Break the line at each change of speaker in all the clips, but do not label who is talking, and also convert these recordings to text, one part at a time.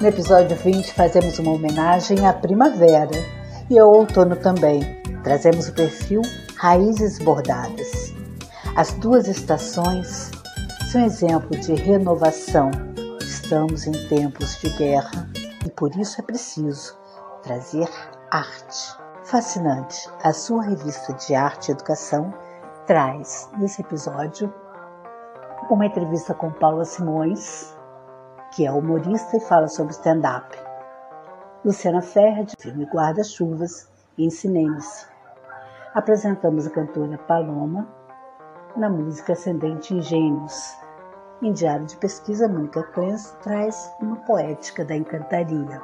No episódio 20, fazemos uma homenagem à primavera e ao outono também. Trazemos o perfil Raízes Bordadas. As duas estações são exemplo de renovação. Estamos em tempos de guerra e por isso é preciso trazer arte. Fascinante, a sua revista de arte e educação traz nesse episódio uma entrevista com Paula Simões, que é humorista e fala sobre stand-up. Luciana Ferrer, de filme Guarda-Chuvas e Ensineme-se. Apresentamos a cantora Paloma na música Ascendente em Gênios. Em Diário de Pesquisa, Mônica Clens traz uma poética da encantaria.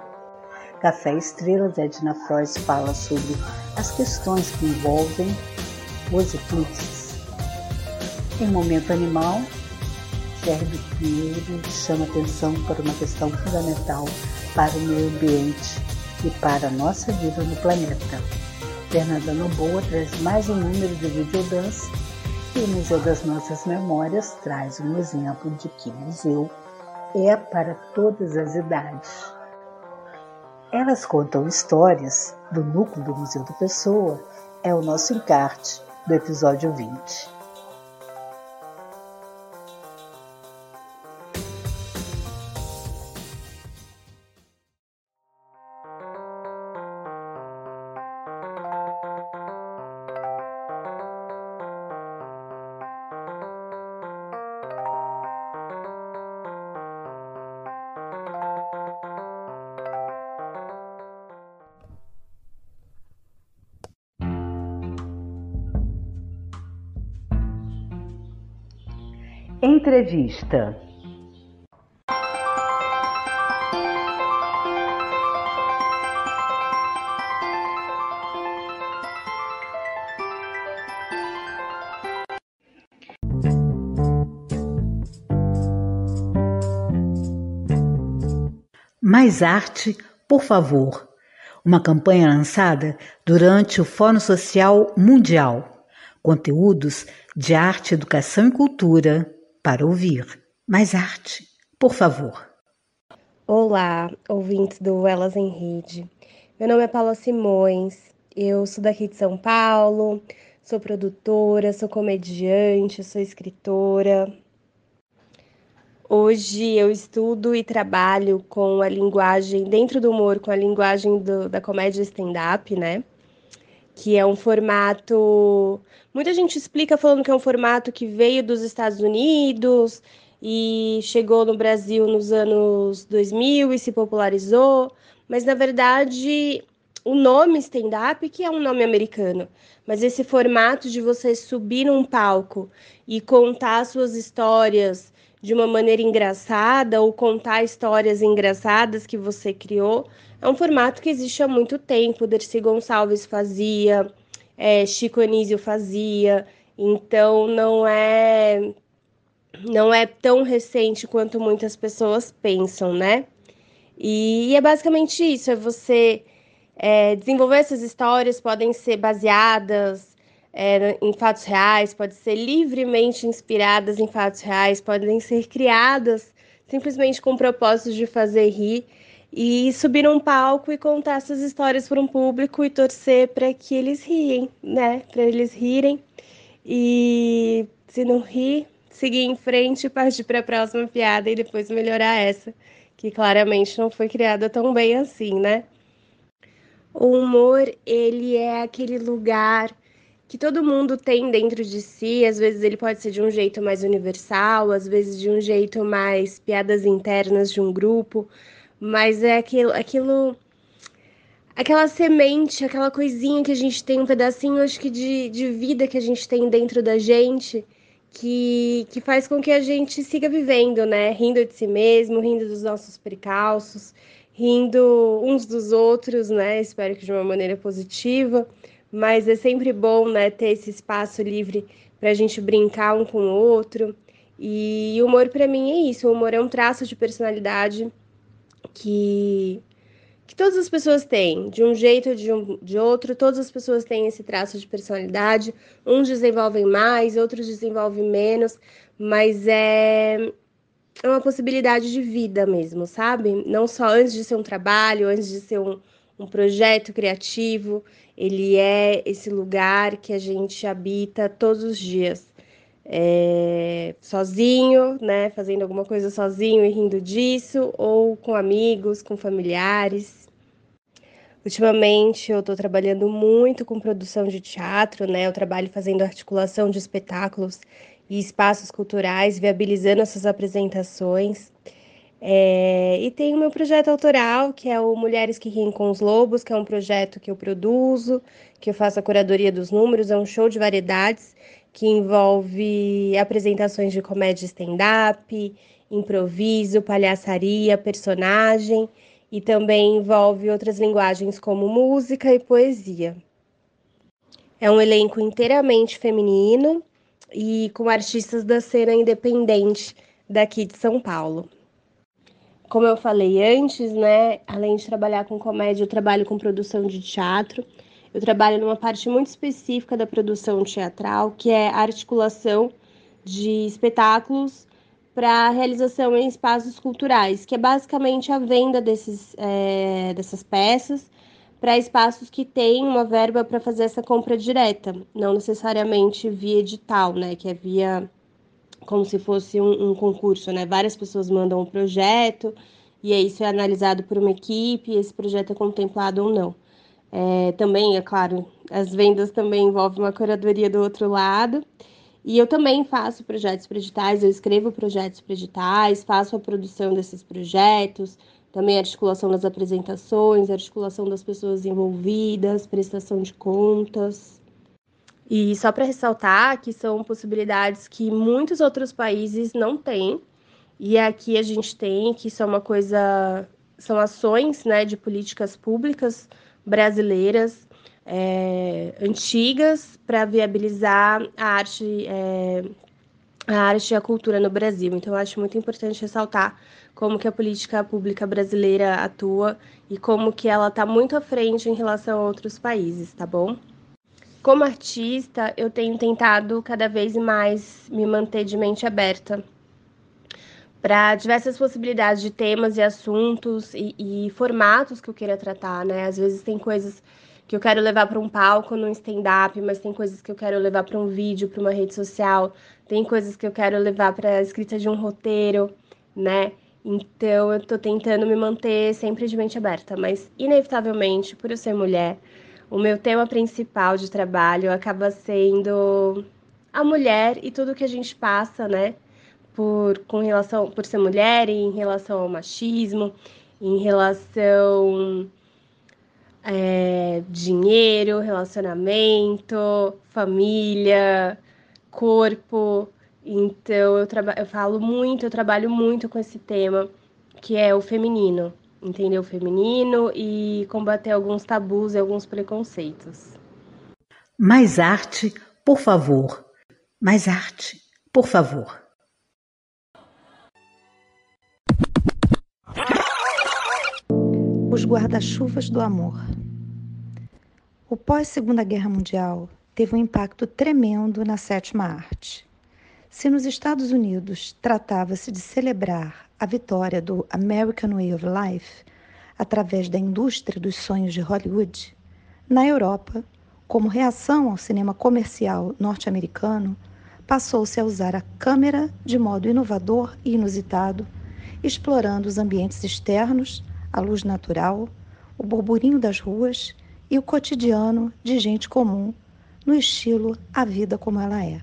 Café Estrelas, Edna Frois fala sobre as questões que envolvem os eclipses. Em Momento Animal, Sérgio Pinheiro chama atenção para uma questão fundamental para o meio ambiente e para a nossa vida no planeta. Fernanda Noboa traz mais um número de videodance e o Museu das Nossas Memórias traz um exemplo de que museu é para todas as idades. Elas contam histórias do núcleo do Museu da Pessoa, é o nosso encarte do episódio 20. Entrevista. Mais arte, por favor. Uma campanha lançada durante o Fórum Social Mundial. Conteúdos de arte, educação e cultura para ouvir. Mais arte, por favor.
Olá, ouvintes do Elas em Rede. Meu nome é Paula Simões, eu sou daqui de São Paulo, sou produtora, sou comediante, sou escritora. Hoje eu estudo e trabalho com a linguagem, dentro do humor, com a linguagem do, da comédia stand-up, né? Que é um formato Muita gente explica falando que é um formato que veio dos Estados Unidos e chegou no Brasil nos anos 2000 e se popularizou, mas na verdade o nome stand-up que é um nome americano, mas esse formato de você subir num palco e contar suas histórias de uma maneira engraçada ou contar histórias engraçadas que você criou, é um formato que existe há muito tempo. Dercy Gonçalves fazia, é, Chico Anísio fazia, então não é não é tão recente quanto muitas pessoas pensam, né? E é basicamente isso, é você é, desenvolver essas histórias, podem ser baseadas é, em fatos reais, podem ser livremente inspiradas em fatos reais, podem ser criadas simplesmente com o propósito de fazer rir e subir num palco e contar essas histórias para um público e torcer para que eles riem, né? Para eles rirem e se não rir, seguir em frente e partir para a próxima piada e depois melhorar essa, que claramente não foi criada tão bem assim, né? O humor, ele é aquele lugar que todo mundo tem dentro de si, às vezes ele pode ser de um jeito mais universal, às vezes de um jeito mais piadas internas de um grupo, mas é aquilo, aquilo aquela semente, aquela coisinha que a gente tem, um pedacinho, acho que de, de vida que a gente tem dentro da gente, que, que faz com que a gente siga vivendo, né? Rindo de si mesmo, rindo dos nossos percalços, rindo uns dos outros, né? Espero que de uma maneira positiva, mas é sempre bom, né, ter esse espaço livre para a gente brincar um com o outro. E o humor, para mim, é isso: o humor é um traço de personalidade que que todas as pessoas têm, de um jeito ou de, um, de outro, todas as pessoas têm esse traço de personalidade. Uns desenvolvem mais, outros desenvolvem menos, mas é é uma possibilidade de vida mesmo, sabe? Não só antes de ser um trabalho, antes de ser um, um projeto criativo, ele é esse lugar que a gente habita todos os dias. É, sozinho, né, fazendo alguma coisa sozinho e rindo disso, ou com amigos, com familiares. Ultimamente eu estou trabalhando muito com produção de teatro, né? Eu trabalho fazendo articulação de espetáculos e espaços culturais, viabilizando essas apresentações. É, e tem o meu projeto autoral, que é o Mulheres que Riem com os Lobos, que é um projeto que eu produzo, que eu faço a curadoria dos números, é um show de variedades que envolve apresentações de comédia stand-up, improviso, palhaçaria, personagem e também envolve outras linguagens como música e poesia. É um elenco inteiramente feminino e com artistas da cena independente daqui de São Paulo. Como eu falei antes, né, além de trabalhar com comédia, eu trabalho com produção de teatro. Eu trabalho numa parte muito específica da produção teatral, que é a articulação de espetáculos para realização em espaços culturais, que é basicamente a venda desses, é, dessas peças para espaços que têm uma verba para fazer essa compra direta, não necessariamente via edital, né? Que é via como se fosse um, um concurso, né? Várias pessoas mandam um projeto e aí isso é analisado por uma equipe e esse projeto é contemplado ou não. É, também, é claro, as vendas também envolvem uma curadoria do outro lado. E eu também faço projetos para editais, eu escrevo projetos para editais, faço a produção desses projetos, também articulação das apresentações, articulação das pessoas envolvidas, prestação de contas. E só para ressaltar que são possibilidades que muitos outros países não têm, e aqui a gente tem, que são uma coisa, são ações né, de políticas públicas brasileiras é, antigas para viabilizar a arte, é, a arte e a cultura no Brasil. Então, acho muito importante ressaltar como que a política pública brasileira atua e como que ela está muito à frente em relação a outros países, tá bom? Como artista, eu tenho tentado cada vez mais me manter de mente aberta para diversas possibilidades de temas e assuntos e, e, formatos que eu queira tratar, né? Às vezes tem coisas que eu quero levar para um palco no stand-up, mas tem coisas que eu quero levar para um vídeo, para uma rede social, tem coisas que eu quero levar para a escrita de um roteiro, né? Então eu tô tentando me manter sempre de mente aberta, mas inevitavelmente, por eu ser mulher, o meu tema principal de trabalho acaba sendo a mulher e tudo que a gente passa, né? Por, com relação, por ser mulher, em relação ao machismo, em relação é, dinheiro, relacionamento, família, corpo, então eu, eu falo muito, eu trabalho muito com esse tema, que é o feminino, entender o feminino e combater alguns tabus e alguns preconceitos.
Mais arte, por favor. Mais arte, por favor.
Os guarda-chuvas do amor. O pós-Segunda Guerra Mundial teve um impacto tremendo na sétima arte. Se nos Estados Unidos tratava-se de celebrar a vitória do American Way of Life através da indústria dos sonhos de Hollywood, na Europa, como reação ao cinema comercial norte-americano, passou-se a usar a câmera de modo inovador e inusitado, explorando os ambientes externos, a luz natural, o burburinho das ruas e o cotidiano de gente comum, no estilo A Vida Como Ela É.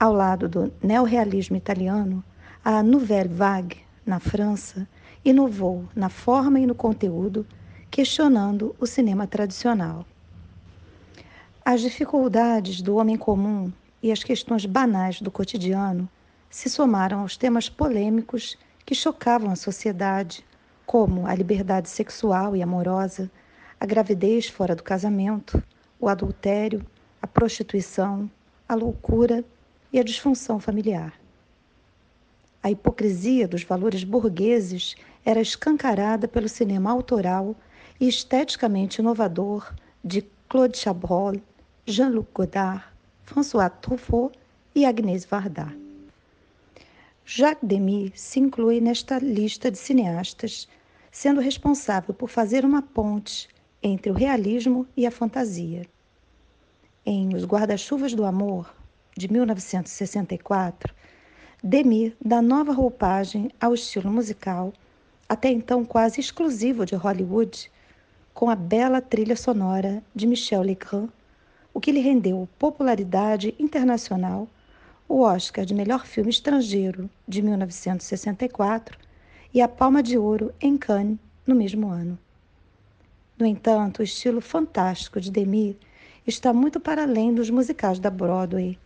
Ao lado do neorrealismo italiano, a Nouvelle Vague, na França, inovou na forma e no conteúdo, questionando o cinema tradicional. As dificuldades do homem comum e as questões banais do cotidiano se somaram aos temas polêmicos que chocavam a sociedade, como a liberdade sexual e amorosa, a gravidez fora do casamento, o adultério, a prostituição, a loucura e a disfunção familiar. A hipocrisia dos valores burgueses era escancarada pelo cinema autoral e esteticamente inovador de Claude Chabrol, Jean-Luc Godard, François Truffaut e Agnès Varda. Jacques Demy se inclui nesta lista de cineastas, sendo responsável por fazer uma ponte entre o realismo e a fantasia. Em Os Guarda-Chuvas do Amor, de 1964, Demy dá nova roupagem ao estilo musical, até então quase exclusivo de Hollywood, com a bela trilha sonora de Michel Legrand, o que lhe rendeu popularidade internacional, o Oscar de Melhor Filme Estrangeiro de 1964 e a Palma de Ouro em Cannes no mesmo ano. No entanto, o estilo fantástico de Demi está muito para além dos musicais da Broadway.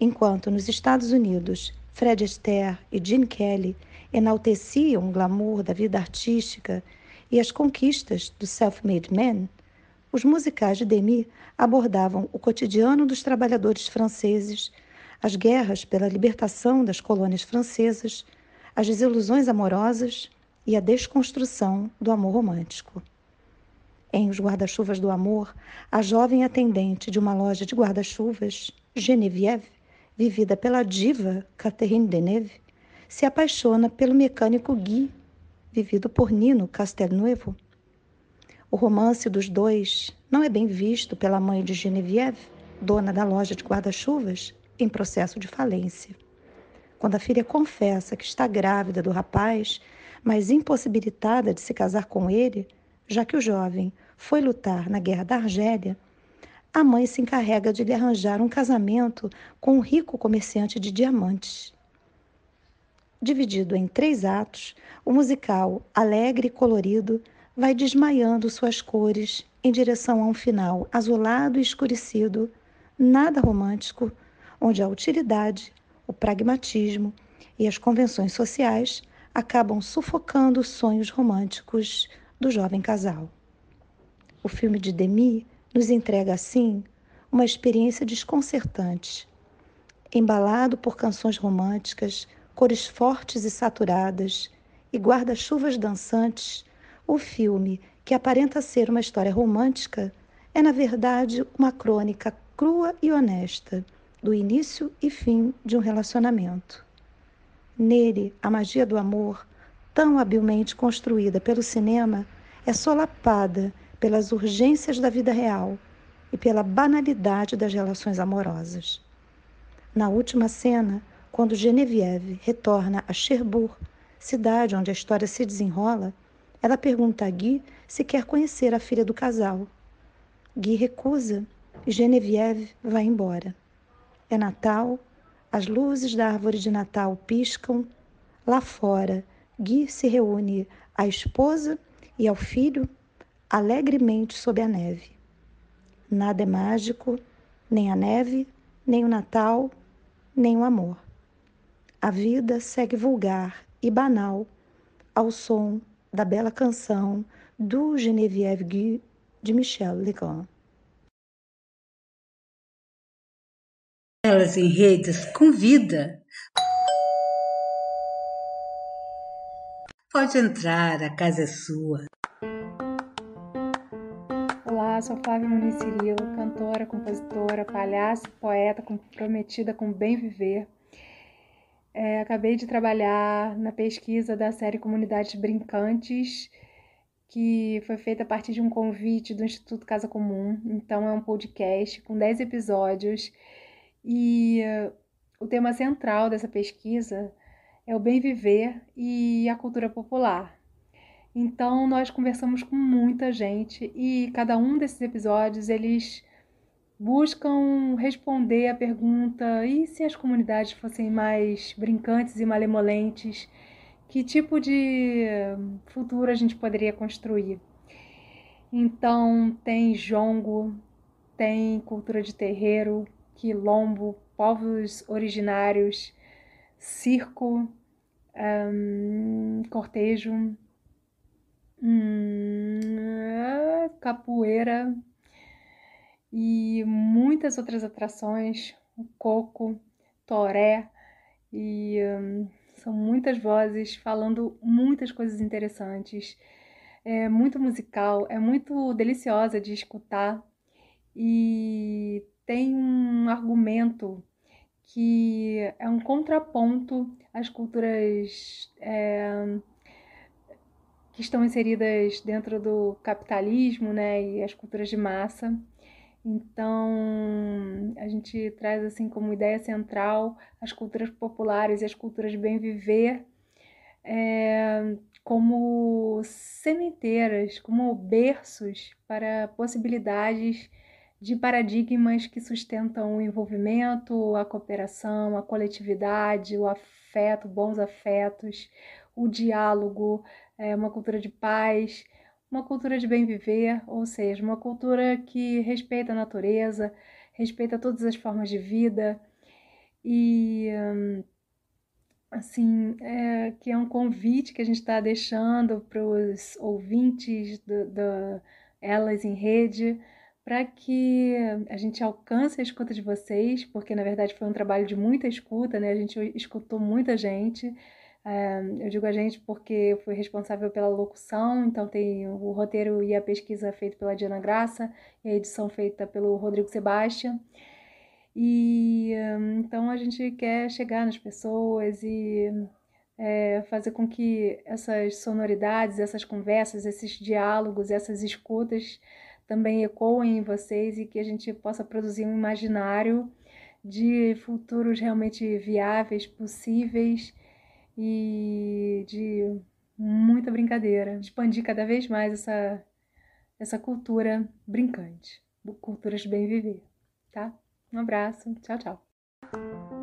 Enquanto nos Estados Unidos Fred Astaire e Gene Kelly enalteciam o glamour da vida artística e as conquistas do self-made man, os musicais de Demy abordavam o cotidiano dos trabalhadores franceses, as guerras pela libertação das colônias francesas, as desilusões amorosas e a desconstrução do amor romântico. Em Os Guarda-Chuvas do Amor, a jovem atendente de uma loja de guarda-chuvas, Geneviève, vivida pela diva Catherine Deneuve, se apaixona pelo mecânico Guy vivido por Nino Castelnuovo. O romance dos dois não é bem visto pela mãe de Geneviève, dona da loja de guarda-chuvas, em processo de falência. Quando a filha confessa que está grávida do rapaz, mas impossibilitada de se casar com ele, já que o jovem foi lutar na Guerra da Argélia, a mãe se encarrega de lhe arranjar um casamento com um rico comerciante de diamantes. Dividido em três atos, o musical, alegre e colorido, vai desmaiando suas cores em direção a um final azulado e escurecido, nada romântico, onde a utilidade, o pragmatismo e as convenções sociais acabam sufocando os sonhos românticos do jovem casal. O filme de Demi nos entrega, assim, uma experiência desconcertante. Embalado por canções românticas, cores fortes e saturadas e guarda-chuvas dançantes, o filme, que aparenta ser uma história romântica, é na verdade uma crônica crua e honesta do início e fim de um relacionamento. Nele, a magia do amor, tão habilmente construída pelo cinema, é solapada pelas urgências da vida real e pela banalidade das relações amorosas. Na última cena, quando Genevieve retorna a Cherbourg, cidade onde a história se desenrola, ela pergunta a Guy se quer conhecer a filha do casal. Guy recusa e Genevieve vai embora. É Natal, as luzes da árvore de Natal piscam. Lá fora, Guy se reúne à esposa e ao filho alegremente sob a neve. Nada é mágico, nem a neve, nem o Natal, nem o amor. A vida segue vulgar e banal ao som da bela canção do Geneviève Guy de Michel Legrand.
Elas em redes convida. Pode entrar, a casa é sua.
Olá, sou Flávia Muniz Cirilo, cantora, compositora, palhaça, poeta comprometida com o bem viver é, acabei de trabalhar na pesquisa da série Comunidades Brincantes, que foi feita a partir de um convite do Instituto Casa Comum. Então, é um podcast com 10 episódios e uh, o tema central dessa pesquisa é o bem viver e a cultura popular. Então, nós conversamos com muita gente e cada um desses episódios eles buscam responder a pergunta: e se as comunidades fossem mais brincantes e malemolentes? Que tipo de futuro a gente poderia construir? Então, tem jongo, tem cultura de terreiro, quilombo, povos originários, circo, um, cortejo, hum, capoeira, e muitas outras atrações, o coco, toré, e um, são muitas vozes falando muitas coisas interessantes. É muito musical, é muito deliciosa de escutar e tem um argumento que é um contraponto às culturas é, que estão inseridas dentro do capitalismo, né, e as culturas de massa. Então, a gente traz assim como ideia central as culturas populares e as culturas de bem viver é, como sementeiras, como berços para possibilidades de paradigmas que sustentam o envolvimento, a cooperação, a coletividade, o afeto, bons afetos, o diálogo, é, uma cultura de paz uma cultura de bem viver, ou seja, uma cultura que respeita a natureza, respeita todas as formas de vida. E assim é, que é um convite que a gente está deixando para os ouvintes da Elas em Rede para que a gente alcance a escuta de vocês, porque na verdade foi um trabalho de muita escuta, né? A gente escutou muita gente, eu digo a gente porque eu fui responsável pela locução, então tem o roteiro e a pesquisa feito pela Diana Graça e a edição feita pelo Rodrigo Sebastião. E então a gente quer chegar nas pessoas e é, fazer com que essas sonoridades, essas conversas, esses diálogos, essas escutas também ecoem em vocês e que a gente possa produzir um imaginário de futuros realmente viáveis, possíveis e de muita brincadeira, expandir cada vez mais essa, essa cultura brincante, cultura de bem viver, tá? Um abraço, tchau, tchau.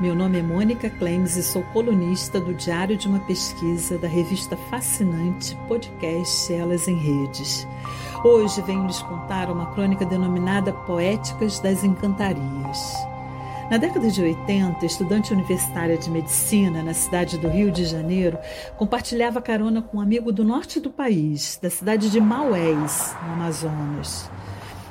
Meu nome é Mônica Clemes e sou colunista do Diário de uma Pesquisa da revista fascinante podcast Elas em Redes. Hoje venho lhes contar uma crônica denominada Poéticas das Encantarias. Na década de 80, estudante universitária de medicina na cidade do Rio de Janeiro, compartilhava carona com um amigo do norte do país, da cidade de Maués, no Amazonas.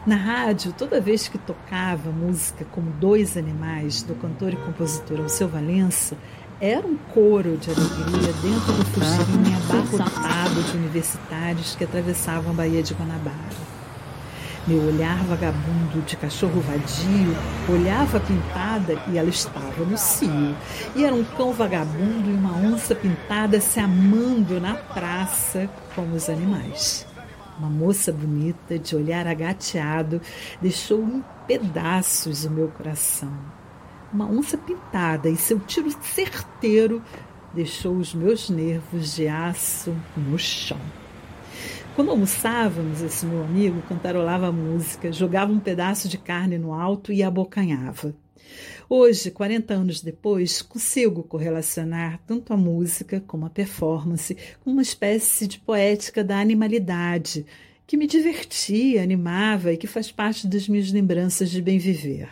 Na rádio, toda vez que tocava música como Dois Animais, do cantor e compositor Alceu Valença, era um coro de alegria dentro do fuxirinho abarrotado de universitários que atravessavam a Baía de Guanabara. Meu olhar vagabundo de cachorro vadio olhava a pintada e ela estava no cio. E era um cão vagabundo e uma onça pintada se amando na praça como os animais. Uma moça bonita, de olhar agateado, deixou em pedaços o meu coração. Uma onça pintada e seu tiro certeiro deixou os meus nervos de aço no chão. Quando almoçávamos, esse meu amigo cantarolava música, jogava um pedaço de carne no alto e abocanhava. Hoje, 40 anos depois, consigo correlacionar tanto a música como a performance com uma espécie de poética da animalidade que me divertia, animava e que faz parte das minhas lembranças de bem viver.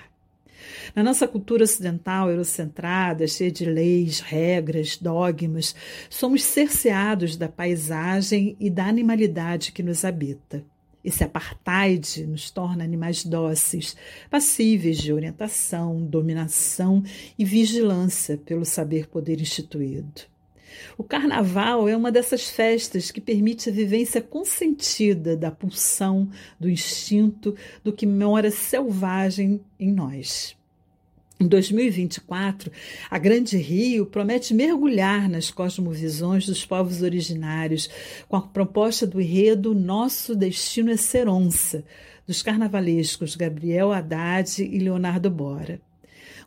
Na nossa cultura ocidental eurocentrada, cheia de leis, regras, dogmas, somos cerceados da paisagem e da animalidade que nos habita. Esse apartheid nos torna animais dóceis, passíveis de orientação, dominação e vigilância pelo saber poder instituído. O carnaval é uma dessas festas que permite a vivência consentida da pulsão, do instinto, do que mora selvagem em nós. Em 2024, a Grande Rio promete mergulhar nas cosmovisões dos povos originários com a proposta do enredo Nosso Destino é Ser Onça, dos carnavalescos Gabriel Haddad e Leonardo Bora.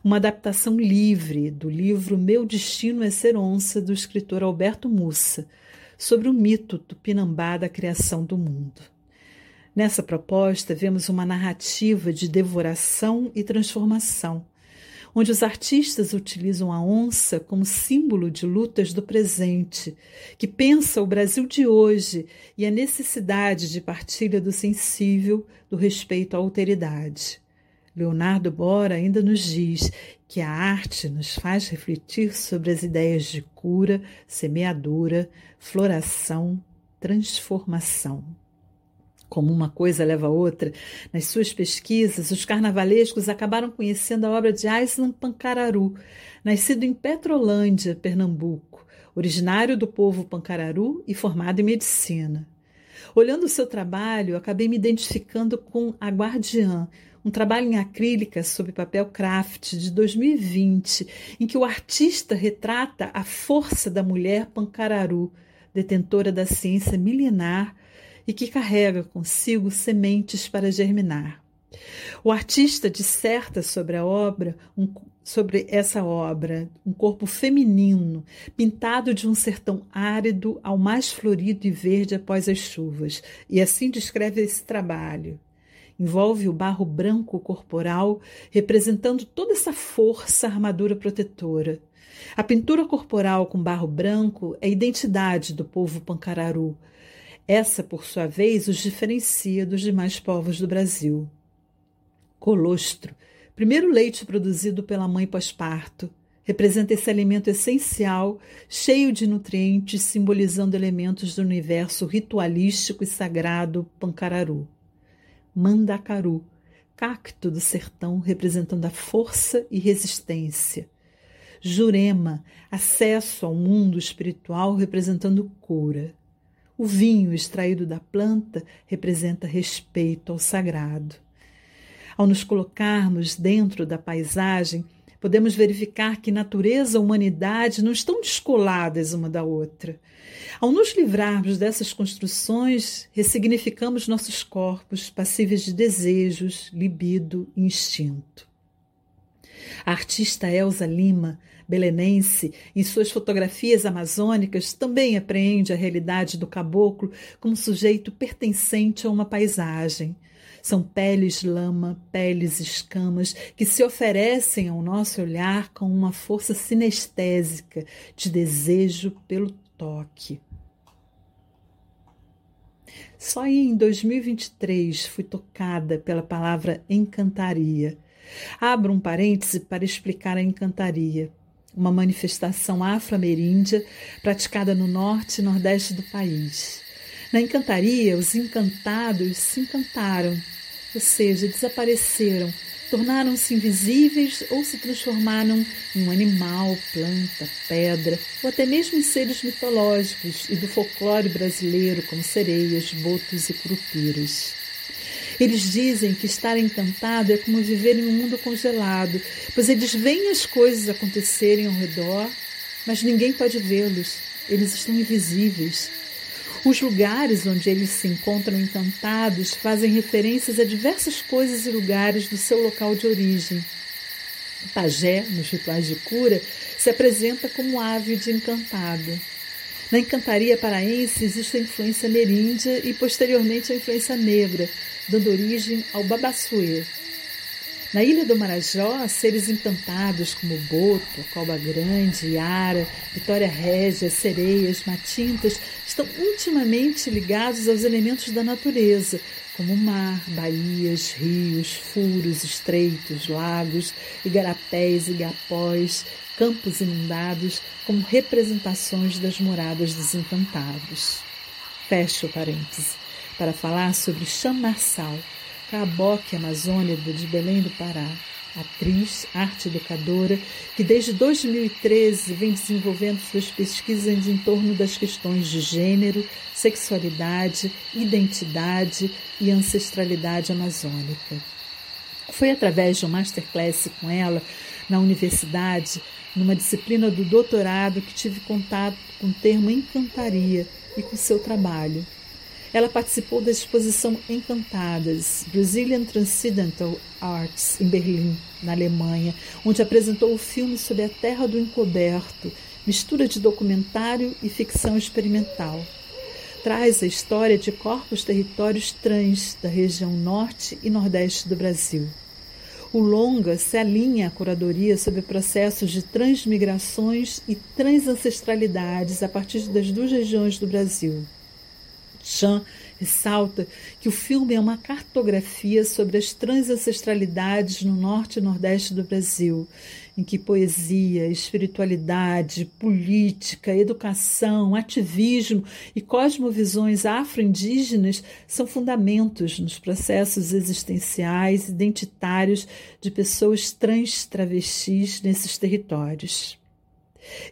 Uma adaptação livre do livro Meu Destino é Ser Onça, do escritor Alberto Mussa, sobre o mito tupinambá da criação do mundo. Nessa proposta, vemos uma narrativa de devoração e transformação onde os artistas utilizam a onça como símbolo de lutas do presente, que pensa o Brasil de hoje e a necessidade de partilha do sensível, do respeito à alteridade. Leonardo Bora ainda nos diz que a arte nos faz refletir sobre as ideias de cura, semeadura, floração, transformação. Como uma coisa leva a outra, nas suas pesquisas, os carnavalescos acabaram conhecendo a obra de Aislan Pancararu, nascido em Petrolândia, Pernambuco, originário do povo Pancararu e formado em medicina. Olhando o seu trabalho, acabei me identificando com A Guardiã, um trabalho em acrílica sob papel craft de 2020, em que o artista retrata a força da mulher pancararu, detentora da ciência milenar e que carrega consigo sementes para germinar. O artista disserta sobre a obra, um, sobre essa obra, um corpo feminino, pintado de um sertão árido ao mais florido e verde após as chuvas, e assim descreve esse trabalho. Envolve o barro branco corporal, representando toda essa força armadura protetora. A pintura corporal com barro branco é identidade do povo pancararu. Essa, por sua vez, os diferencia dos demais povos do Brasil. Colostro, primeiro leite produzido pela mãe pós-parto, representa esse alimento essencial, cheio de nutrientes, simbolizando elementos do universo ritualístico e sagrado pancararu. Mandacaru, cacto do sertão representando a força e resistência. Jurema, acesso ao mundo espiritual representando cura. O vinho extraído da planta representa respeito ao sagrado. Ao nos colocarmos dentro da paisagem, podemos verificar que natureza e humanidade não estão descoladas uma da outra. Ao nos livrarmos dessas construções, ressignificamos nossos corpos passíveis de desejos, libido e instinto. A artista Elsa Lima, belenense, em suas fotografias amazônicas, também apreende a realidade do caboclo como sujeito pertencente a uma paisagem. São peles lama, peles escamas que se oferecem ao nosso olhar com uma força sinestésica de desejo pelo toque. Só em 2023 fui tocada pela palavra encantaria. Abro um parêntese para explicar a encantaria, uma manifestação afro-ameríndia praticada no norte e nordeste do país. Na encantaria, os encantados se encantaram, ou seja, desapareceram, tornaram-se invisíveis ou se transformaram em um animal, planta, pedra, ou até mesmo em seres mitológicos e do folclore brasileiro, como sereias, botos e curupiras. Eles dizem que estar encantado é como viver em um mundo congelado, pois eles veem as coisas acontecerem ao redor, mas ninguém pode vê-los. Eles estão invisíveis. Os lugares onde eles se encontram encantados fazem referências a diversas coisas e lugares do seu local de origem. O pajé, nos rituais de cura, se apresenta como ave de encantada. Na encantaria paraense existe a influência meríndia e posteriormente a influência negra, dando origem ao babassuê, na ilha do Marajó, seres encantados como Boto, Coba Grande, Iara, Vitória Régia, sereias, matintas estão intimamente ligados aos elementos da natureza, como mar, baías, rios, furos, estreitos, lagos, igarapés, igapós, campos inundados, como representações das moradas dos encantados. Fecho o parêntese para falar sobre Chamarsal, Caboque Amazônida de Belém do Pará, atriz, arte educadora, que desde 2013 vem desenvolvendo suas pesquisas em torno das questões de gênero, sexualidade, identidade e ancestralidade amazônica. Foi através de um masterclass com ela na universidade, numa disciplina do doutorado, que tive contato com o termo encantaria e com seu trabalho. Ela participou da exposição Encantadas, Brazilian Transcendental Arts, em Berlim, na Alemanha, onde apresentou o filme sobre a Terra do Encoberto, mistura de documentário e ficção experimental. Traz a história de corpos territórios trans da região norte e nordeste do Brasil. O longa se alinha à curadoria sobre processos de transmigrações e transancestralidades a partir das duas regiões do Brasil. Chan ressalta que o filme é uma cartografia sobre as transancestralidades no norte e nordeste do Brasil, em que poesia, espiritualidade, política, educação, ativismo e cosmovisões afro-indígenas são fundamentos nos processos existenciais identitários de pessoas trans travestis nesses territórios.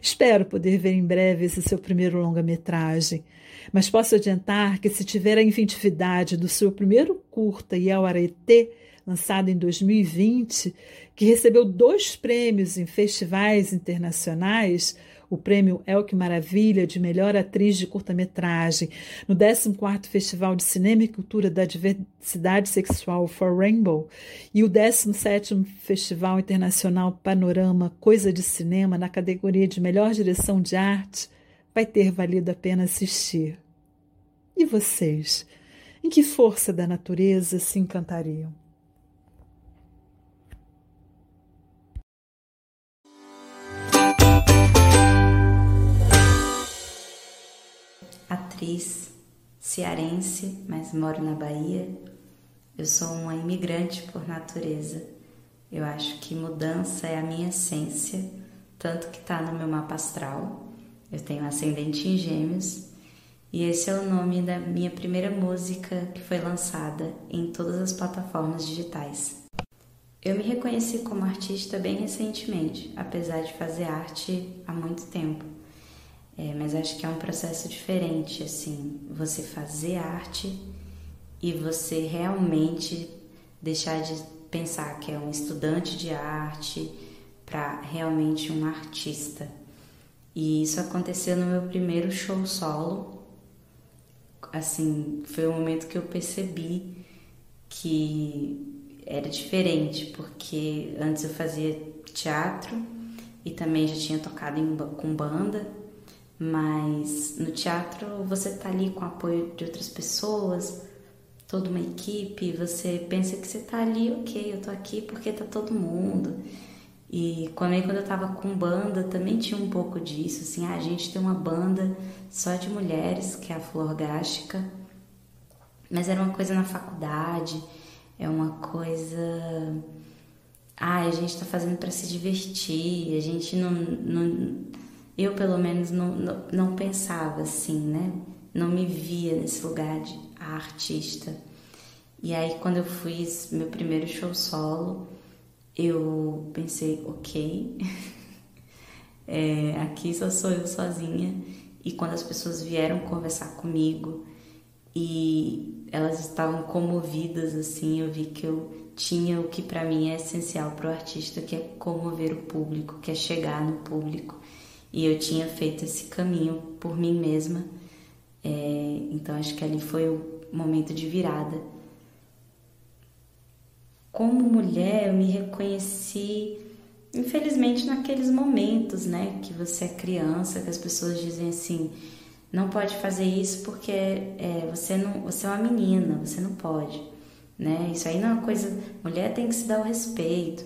Espero poder ver em breve esse seu primeiro longa-metragem, mas posso adiantar que se tiver a inventividade do seu primeiro curta Iauaretê, lançado em 2020, que recebeu dois prêmios em festivais internacionais, o prêmio Elke Maravilha de melhor atriz de curta-metragem no 14º Festival de Cinema e Cultura da Diversidade Sexual for Rainbow e o 17º Festival Internacional Panorama Coisa de Cinema na categoria de melhor direção de arte, vai ter valido a pena assistir. E vocês? Em que força da natureza se encantariam?
atriz cearense, mas moro na Bahia. Eu sou uma imigrante por natureza. Eu acho que mudança é a minha essência, tanto que está no meu mapa astral. Eu tenho ascendente em Gêmeos e esse é o nome da minha primeira música que foi lançada em todas as plataformas digitais. Eu me reconheci como artista bem recentemente, apesar de fazer arte há muito tempo. É, mas acho que é um processo diferente, assim, você fazer arte e você realmente deixar de pensar que é um estudante de arte para realmente um artista. E isso aconteceu no meu primeiro show solo. Assim, foi o momento que eu percebi que era diferente, porque antes eu fazia teatro e também já tinha tocado em, com banda mas no teatro você tá ali com o apoio de outras pessoas, toda uma equipe, você pensa que você tá ali, ok, eu tô aqui porque tá todo mundo. E também quando eu tava com banda, também tinha um pouco disso, assim, ah, a gente tem uma banda só de mulheres, que é a Flor Gástica, mas era uma coisa na faculdade, é uma coisa. Ah, a gente tá fazendo para se divertir, a gente não, não eu pelo menos não, não, não, pensava assim, né? Não me via nesse lugar de artista. E aí quando eu fiz meu primeiro show solo, eu pensei, ok, é, aqui só sou eu sozinha. E quando as pessoas vieram conversar comigo e elas estavam comovidas assim, eu vi que eu tinha o que para mim é essencial para o artista, que é comover o público, que é chegar no público e eu tinha feito esse caminho por mim mesma. É, então acho que ali foi o momento de virada. Como mulher, eu me reconheci, infelizmente, naqueles momentos, né, que você é criança, que as pessoas dizem assim, não pode fazer isso porque é, você não, você é uma menina, você não pode, né? Isso aí não é uma coisa, mulher tem que se dar o respeito.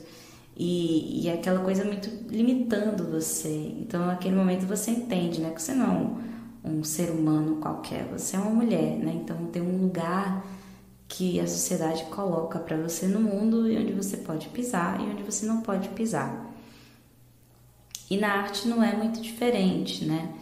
E, e aquela coisa muito limitando você. Então, naquele momento você entende, né? Que você não é um ser humano qualquer, você é uma mulher, né? Então, tem um lugar que a sociedade coloca para você no mundo e onde você pode pisar e onde você não pode pisar. E na arte não é muito diferente, né?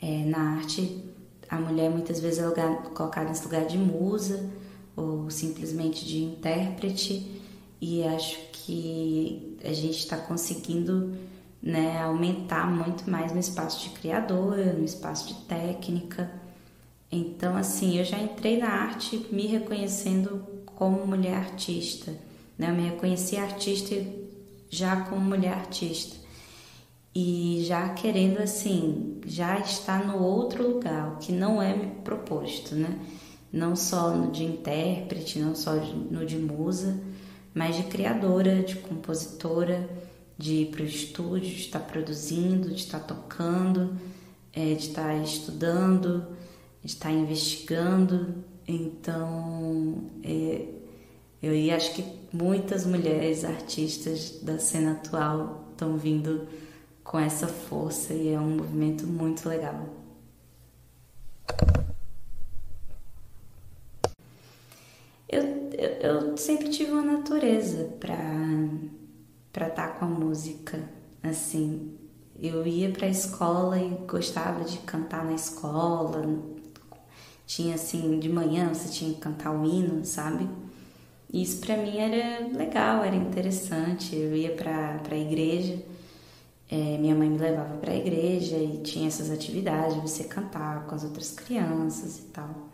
É, na arte, a mulher muitas vezes é lugar, colocada nesse lugar de musa ou simplesmente de intérprete, e acho que a gente está conseguindo né, aumentar muito mais no espaço de criadora, no espaço de técnica. Então, assim, eu já entrei na arte me reconhecendo como mulher artista, né? Eu me reconheci artista já como mulher artista e já querendo assim, já estar no outro lugar, o que não é proposto, né? Não só no de intérprete, não só no de musa, mas de criadora, de compositora, de ir para o estúdio, de estar produzindo, de estar tocando, é, de estar estudando, estar investigando. Então, é, eu acho que muitas mulheres artistas da cena atual estão vindo com essa força e é um movimento muito legal. eu, eu sempre tive uma natureza para para estar tá com a música. Assim, eu ia para a escola e gostava de cantar na escola. Tinha assim, de manhã você tinha que cantar o hino, sabe? Isso para mim era legal, era interessante. Eu ia para a igreja, é, minha mãe me levava para a igreja e tinha essas atividades de você cantar com as outras crianças e tal.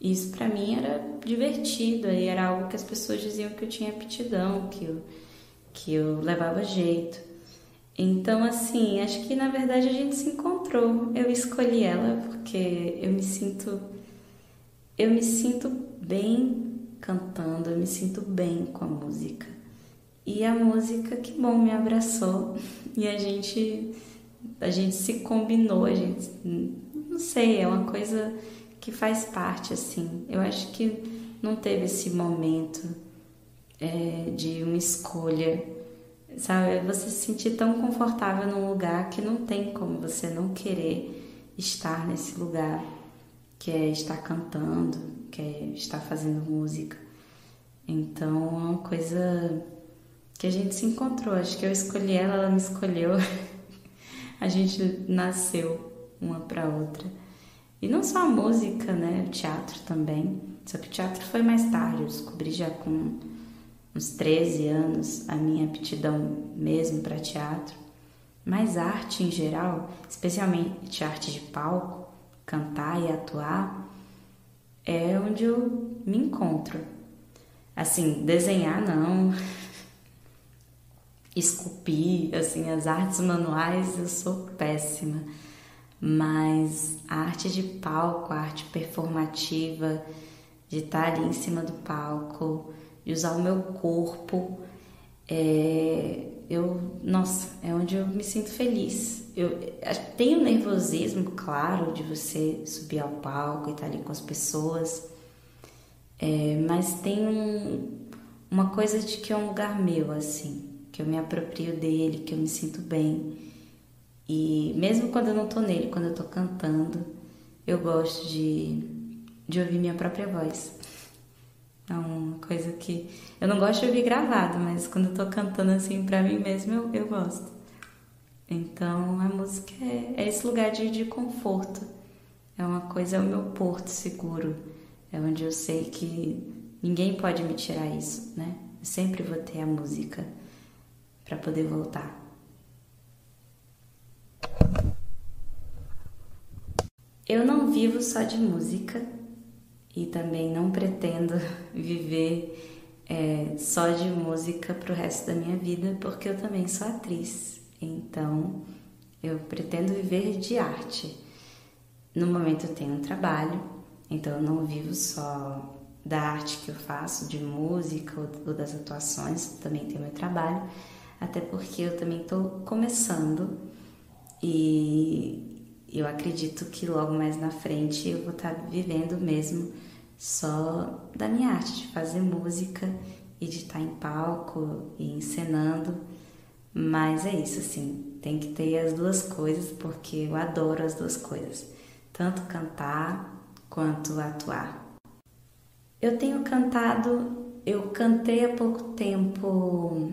Isso para mim era divertido e era algo que as pessoas diziam que eu tinha aptidão, que eu, que eu levava jeito. Então, assim, acho que na verdade a gente se encontrou. Eu escolhi ela porque eu me sinto eu me sinto bem cantando, eu me sinto bem com a música. E a música, que bom, me abraçou e a gente a gente se combinou, a gente não sei, é uma coisa que faz parte assim. Eu acho que não teve esse momento é, de uma escolha, sabe? Você se sentir tão confortável num lugar que não tem como você não querer estar nesse lugar, que é estar cantando, que é estar fazendo música. Então é uma coisa que a gente se encontrou. Acho que eu escolhi ela, ela me escolheu. a gente nasceu uma para outra. E não só a música, né? O teatro também. Só que o teatro foi mais tarde. Eu descobri já com uns 13 anos a minha aptidão mesmo para teatro. Mas arte em geral, especialmente arte de palco, cantar e atuar, é onde eu me encontro. Assim, desenhar não, esculpir, assim, as artes manuais eu sou péssima, mas a arte de palco, a arte performativa, de estar ali em cima do palco, de usar o meu corpo, é, eu, nossa, é onde eu me sinto feliz. Eu tenho nervosismo, claro, de você subir ao palco e estar ali com as pessoas, é, mas tem um, uma coisa de que é um lugar meu, assim, que eu me aproprio dele, que eu me sinto bem. E mesmo quando eu não tô nele, quando eu tô cantando, eu gosto de, de ouvir minha própria voz. É uma coisa que eu não gosto de ouvir gravado, mas quando eu tô cantando assim pra mim mesmo, eu, eu gosto. Então a música é, é esse lugar de, de conforto. É uma coisa, é o meu porto seguro. É onde eu sei que ninguém pode me tirar isso, né? Eu sempre vou ter a música para poder voltar. Eu não vivo só de música e também não pretendo viver é, só de música para o resto da minha vida, porque eu também sou atriz. Então, eu pretendo viver de arte. No momento eu tenho um trabalho, então eu não vivo só da arte que eu faço, de música ou das atuações, também tenho meu trabalho, até porque eu também estou começando e eu acredito que logo mais na frente eu vou estar tá vivendo mesmo só da minha arte, de fazer música e de estar tá em palco e encenando. Mas é isso, assim, tem que ter as duas coisas porque eu adoro as duas coisas, tanto cantar quanto atuar. Eu tenho cantado, eu cantei há pouco tempo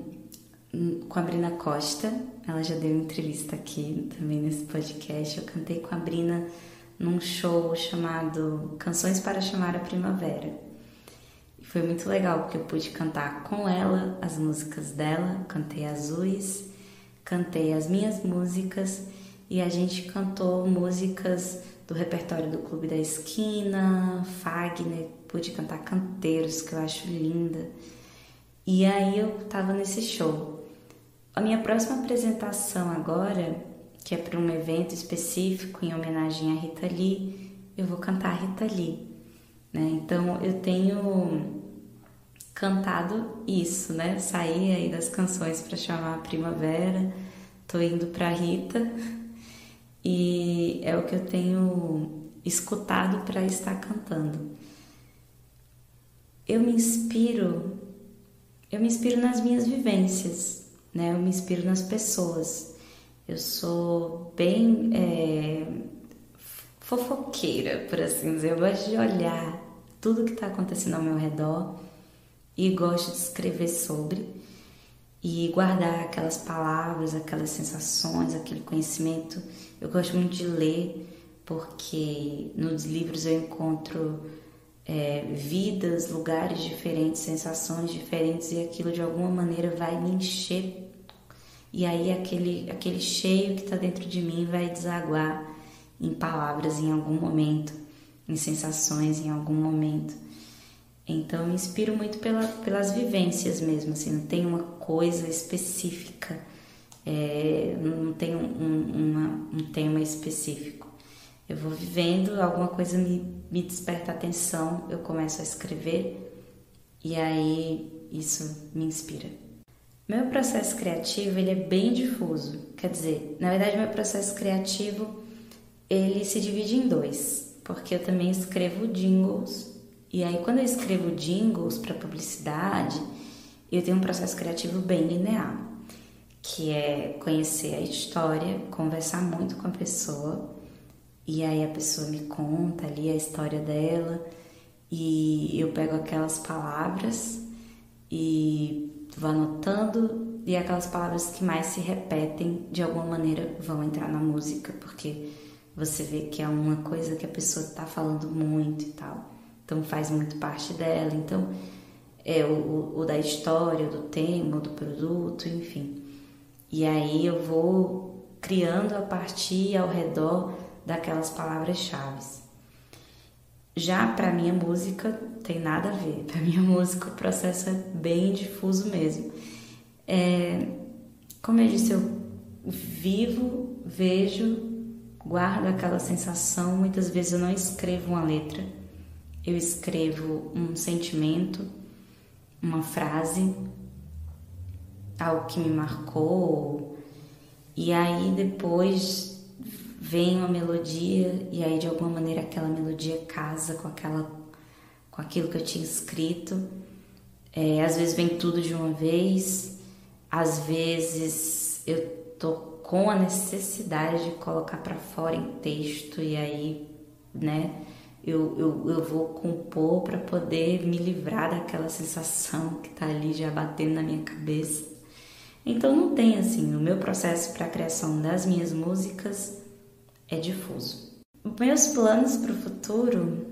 com a Brina Costa. Ela já deu entrevista aqui também nesse podcast. Eu cantei com a Brina num show chamado Canções para Chamar a Primavera. E foi muito legal porque eu pude cantar com ela as músicas dela, cantei azuis, cantei as minhas músicas e a gente cantou músicas do repertório do Clube da Esquina, Fagner, pude cantar canteiros que eu acho linda. E aí eu tava nesse show a minha próxima apresentação agora, que é para um evento específico em homenagem a Rita Lee, eu vou cantar Rita Lee. Né? Então eu tenho cantado isso, né? Saí aí das canções para chamar a primavera, tô indo para Rita e é o que eu tenho escutado para estar cantando. Eu me inspiro, eu me inspiro nas minhas vivências, né? Eu me inspiro nas pessoas. Eu sou bem é, fofoqueira, por assim dizer. Eu gosto de olhar tudo que está acontecendo ao meu redor e gosto de escrever sobre. e guardar aquelas palavras, aquelas sensações, aquele conhecimento. Eu gosto muito de ler porque nos livros eu encontro é, vidas, lugares diferentes, sensações diferentes e aquilo de alguma maneira vai me encher. E aí aquele, aquele cheio que está dentro de mim vai desaguar em palavras em algum momento, em sensações em algum momento. Então eu me inspiro muito pela, pelas vivências mesmo, assim, não tem uma coisa específica, é, não tem um, uma, um tema específico. Eu vou vivendo, alguma coisa me, me desperta atenção, eu começo a escrever e aí isso me inspira. Meu processo criativo ele é bem difuso, quer dizer, na verdade meu processo criativo ele se divide em dois, porque eu também escrevo jingles e aí, quando eu escrevo jingles para publicidade, eu tenho um processo criativo bem linear, que é conhecer a história, conversar muito com a pessoa, e aí a pessoa me conta ali a história dela, e eu pego aquelas palavras e vou anotando, e aquelas palavras que mais se repetem de alguma maneira vão entrar na música, porque você vê que é uma coisa que a pessoa está falando muito e tal. Então faz muito parte dela. Então é o, o da história, do tema, do produto, enfim. E aí eu vou criando a partir ao redor daquelas palavras-chave. Já para minha música tem nada a ver. Para minha música o processo é bem difuso mesmo. É, como eu disse, eu vivo, vejo, guardo aquela sensação. Muitas vezes eu não escrevo uma letra eu escrevo um sentimento, uma frase, algo que me marcou, e aí depois vem uma melodia e aí de alguma maneira aquela melodia casa com aquela com aquilo que eu tinha escrito. É, às vezes vem tudo de uma vez, às vezes eu tô com a necessidade de colocar para fora em texto e aí, né? eu, eu, eu vou compor para poder me livrar daquela sensação que está ali já batendo na minha cabeça. Então não tem assim, o meu processo para a criação das minhas músicas é difuso. Meus planos para o futuro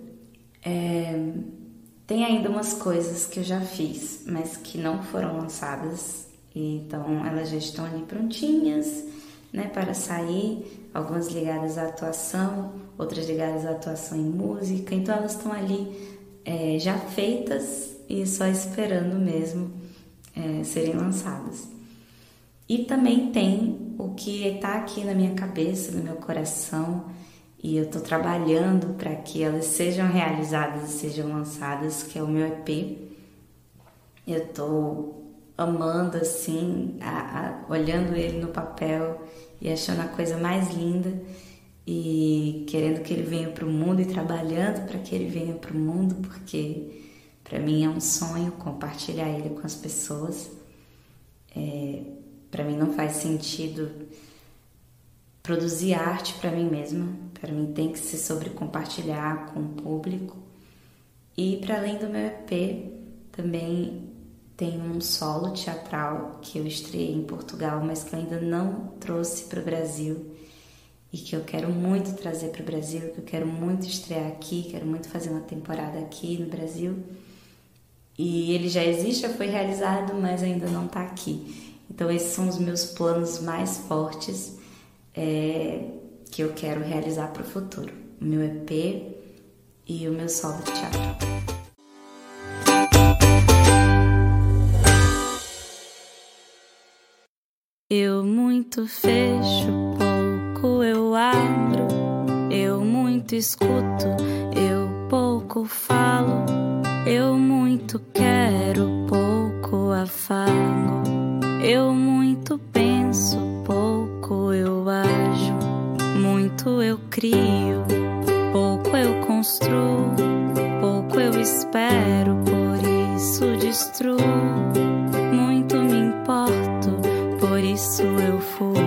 é, tem ainda umas coisas que eu já fiz, mas que não foram lançadas, então elas já estão ali prontinhas, né, para sair, algumas ligadas à atuação, outras ligadas à atuação em música. Então elas estão ali é, já feitas e só esperando mesmo é, serem lançadas. E também tem o que está aqui na minha cabeça, no meu coração, e eu estou trabalhando para que elas sejam realizadas e sejam lançadas, que é o meu EP. Eu estou amando assim, a, a, olhando ele no papel e achando a coisa mais linda e querendo que ele venha para o mundo e trabalhando para que ele venha para o mundo, porque para mim é um sonho compartilhar ele com as pessoas. É, para mim não faz sentido produzir arte para mim mesma, para mim tem que ser sobre compartilhar com o público. E para além do meu EP, também tem um solo teatral que eu estreiei em Portugal, mas que eu ainda não trouxe para o Brasil e que eu quero muito trazer para o Brasil, que eu quero muito estrear aqui, quero muito fazer uma temporada aqui no Brasil. E ele já existe, já foi realizado, mas ainda não está aqui. Então esses são os meus planos mais fortes é, que eu quero realizar para o futuro. O meu EP e o meu solo de teatro.
Eu muito fecho pouco eu abro, eu muito escuto, eu pouco falo, eu muito quero, pouco afago, eu muito penso, pouco eu ajo, muito eu crio, pouco eu construo, pouco eu espero, por isso destruo, muito me importo, por isso eu fujo.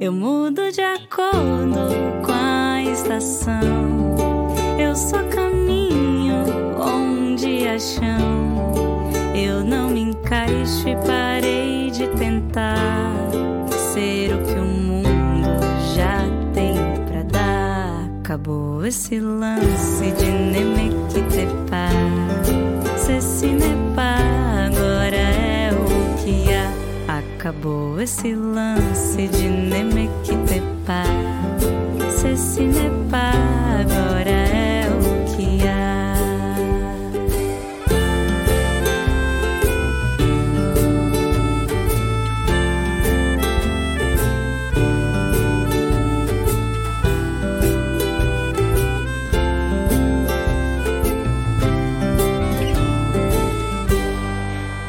Eu mudo de acordo
estação. Eu só caminho onde há chão. Eu não me encaixo e parei de tentar ser o que o mundo já tem pra dar. Acabou esse lance de Nemequitepá. Cecinepa, agora é o que há. Acabou esse lance de Nemequitepá. Cecinepa, agora é o que há.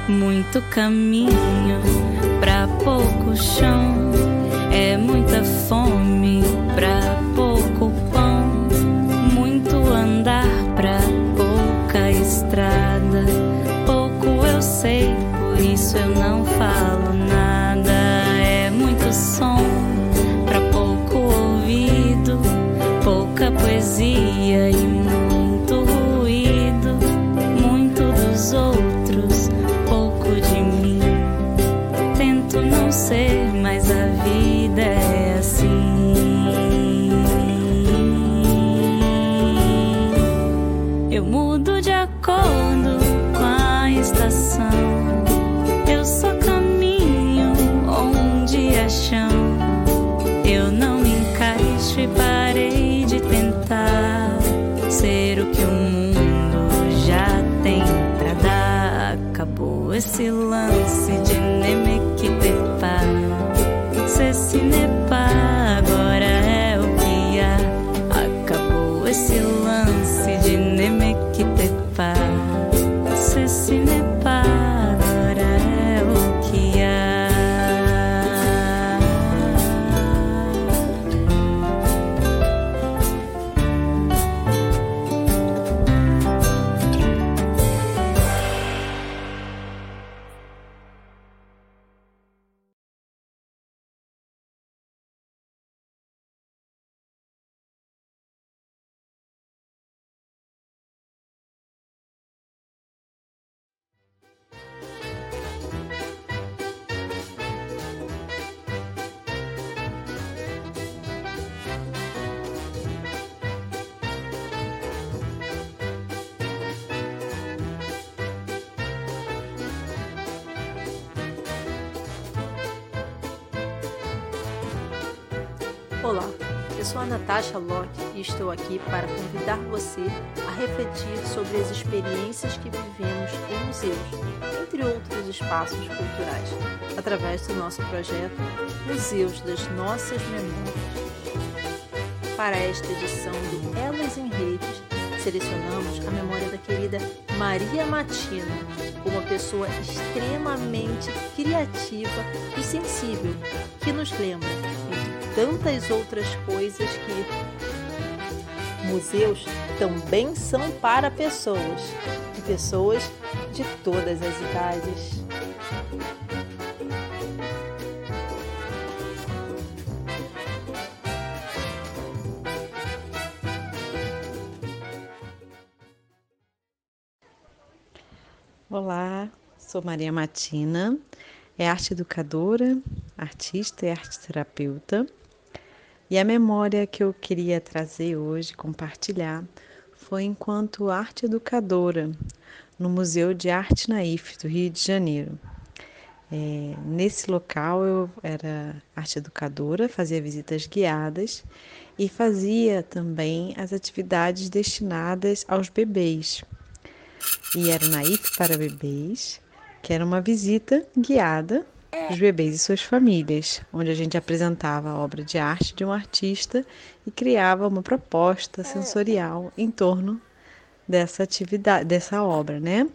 Muito caminho pra pouco chão, esse lance
Olá, eu sou a Natasha Locke e estou aqui para convidar você a refletir sobre as experiências que vivemos em museus, entre outros espaços culturais, através do nosso projeto Museus das Nossas Memórias. Para esta edição do Elas em Redes, selecionamos a memória da querida Maria Matina, uma pessoa extremamente criativa e sensível, que nos lembra, tantas outras coisas, que museus também são para pessoas, e pessoas de todas as idades.
Olá, sou Maria Matina, é arte educadora, artista e arte terapeuta. E a memória que eu queria trazer hoje, compartilhar, foi enquanto arte educadora no Museu de Arte Naif do Rio de Janeiro. É, nesse local eu era arte educadora, fazia visitas guiadas e fazia também as atividades destinadas aos bebês. E era o Naif para bebês, que era uma visita guiada dos bebês e suas famílias, onde a gente apresentava a obra de arte de um artista e criava uma proposta sensorial em torno dessa atividade, dessa obra, né?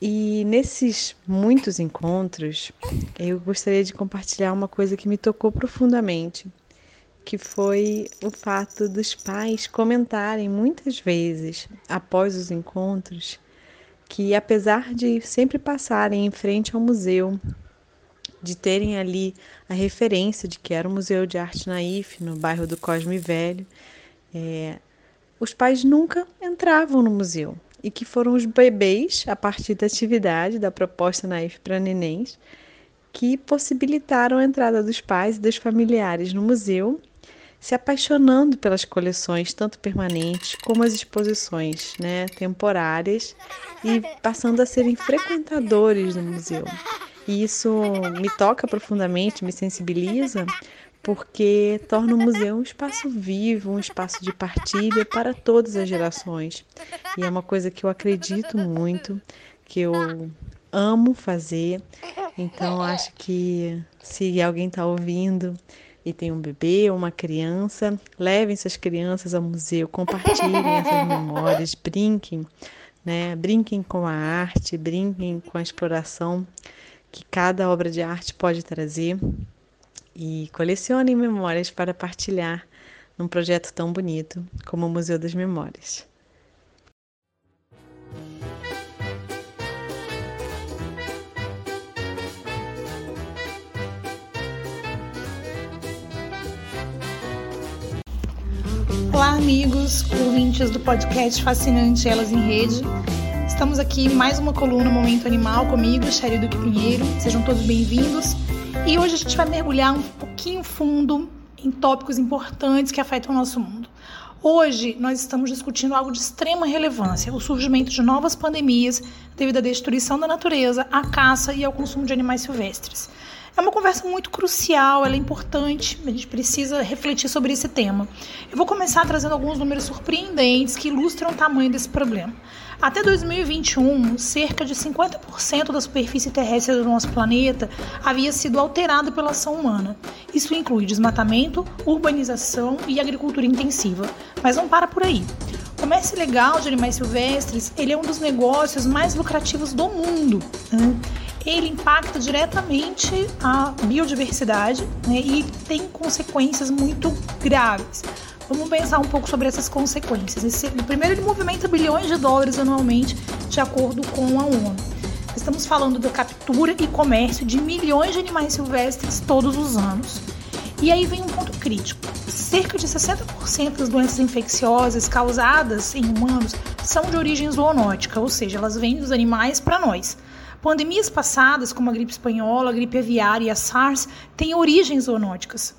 E nesses muitos encontros, eu gostaria de compartilhar uma coisa que me tocou profundamente, que foi o fato dos pais comentarem muitas vezes após os encontros que apesar de sempre passarem em frente ao museu de terem ali a referência de que era o Museu de Arte Naif, no bairro do Cosme Velho, é, os pais nunca entravam no museu e que foram os bebês, a partir da atividade, da proposta Naif para nenéns, que possibilitaram a entrada dos pais e dos familiares no museu, se apaixonando pelas coleções, tanto permanentes como as exposições né, temporárias, e passando a serem frequentadores do museu. E isso me toca profundamente, me sensibiliza, porque torna o museu um espaço vivo, um espaço de partilha para todas as gerações. E é uma coisa que eu acredito muito, que eu amo fazer. Então acho que se alguém está ouvindo e tem um bebê ou uma criança, levem suas crianças ao museu, compartilhem essas memórias, brinquem, né? Brinquem com a arte, brinquem com a exploração que cada obra de arte pode trazer e colecionem memórias para partilhar num projeto tão bonito como o Museu das Memórias.
Olá, amigos, ouvintes do podcast Fascinante Elas em Rede. Estamos aqui mais uma coluna Momento Animal comigo, Sherry Duque Pinheiro. Sejam todos bem-vindos. E hoje a gente vai mergulhar um pouquinho fundo em tópicos importantes que afetam o nosso mundo. Hoje nós estamos discutindo algo de extrema relevância: o surgimento de novas pandemias devido à destruição da natureza, à caça e ao consumo de animais silvestres. É uma conversa muito crucial, ela é importante, a gente precisa refletir sobre esse tema. Eu vou começar trazendo alguns números surpreendentes que ilustram o tamanho desse problema. Até 2021, cerca de 50% da superfície terrestre do nosso planeta havia sido alterada pela ação humana. Isso inclui desmatamento, urbanização e agricultura intensiva. Mas não para por aí. O comércio ilegal de animais silvestres ele é um dos negócios mais lucrativos do mundo. Né? ele impacta diretamente a biodiversidade né, e tem consequências muito graves. Vamos pensar um pouco sobre essas consequências. Esse, primeiro, ele movimenta bilhões de dólares anualmente, de acordo com a ONU. Estamos falando da captura e comércio de milhões de animais silvestres todos os anos. E aí vem um ponto crítico. Cerca de 60% das doenças infecciosas causadas em humanos são de origem zoonótica, ou seja, elas vêm dos animais para nós. Pandemias passadas, como a gripe espanhola, a gripe aviária e a SARS, têm origens zoonóticas.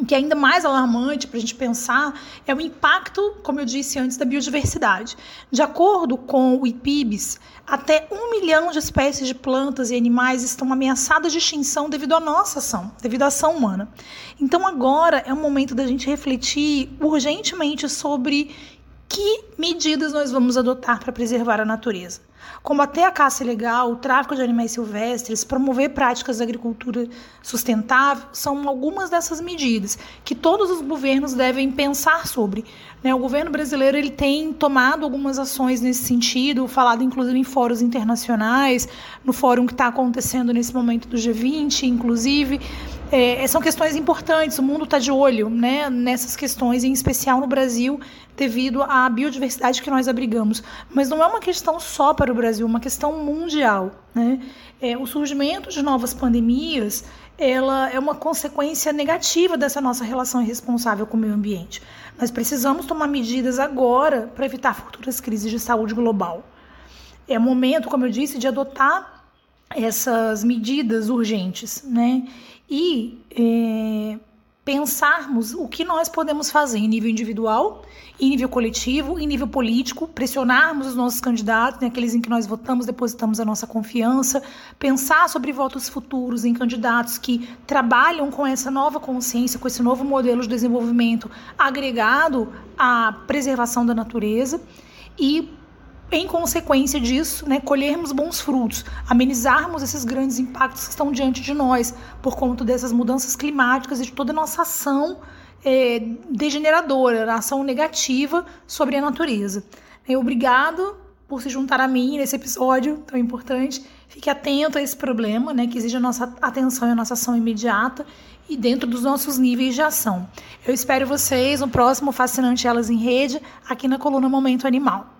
O que é ainda mais alarmante para a gente pensar é o impacto, como eu disse antes, da biodiversidade. De acordo com o IPIBS, até um milhão de espécies de plantas e animais estão ameaçadas de extinção devido à nossa ação, devido à ação humana. Então agora é o momento da gente refletir urgentemente sobre que medidas nós vamos adotar para preservar a natureza combater a caça ilegal, o tráfico de animais silvestres, promover práticas de agricultura sustentável, são algumas dessas medidas que todos os governos devem pensar sobre. Né? O governo brasileiro ele tem tomado algumas ações nesse sentido, falado inclusive em fóruns internacionais, no fórum que está acontecendo nesse momento do G20, inclusive. É, são questões importantes, o mundo está de olho né, nessas questões, em especial no Brasil, devido à biodiversidade que nós abrigamos. Mas não é uma questão só para o Brasil, é uma questão mundial. Né? É, o surgimento de novas pandemias ela é uma consequência negativa dessa nossa relação irresponsável com o meio ambiente. Nós precisamos tomar medidas agora para evitar futuras crises de saúde global. É momento, como eu disse, de adotar essas medidas urgentes, né? E é, pensarmos o que nós podemos fazer em nível individual, em nível coletivo, em nível político, pressionarmos os nossos candidatos, né, aqueles em que nós votamos, depositamos a nossa confiança, pensar sobre votos futuros em candidatos que trabalham com essa nova consciência, com esse novo modelo de desenvolvimento agregado à preservação da natureza e em consequência disso, né, colhermos bons frutos, amenizarmos esses grandes impactos que estão diante de nós por conta dessas mudanças climáticas e de toda a nossa ação é, degeneradora, a ação negativa sobre a natureza. É, obrigado por se juntar a mim nesse episódio tão importante. Fique atento a esse problema, né, que exige a nossa atenção e a nossa ação imediata e dentro dos nossos níveis de ação. Eu espero vocês no próximo Fascinante Elas em Rede, aqui na coluna Momento Animal.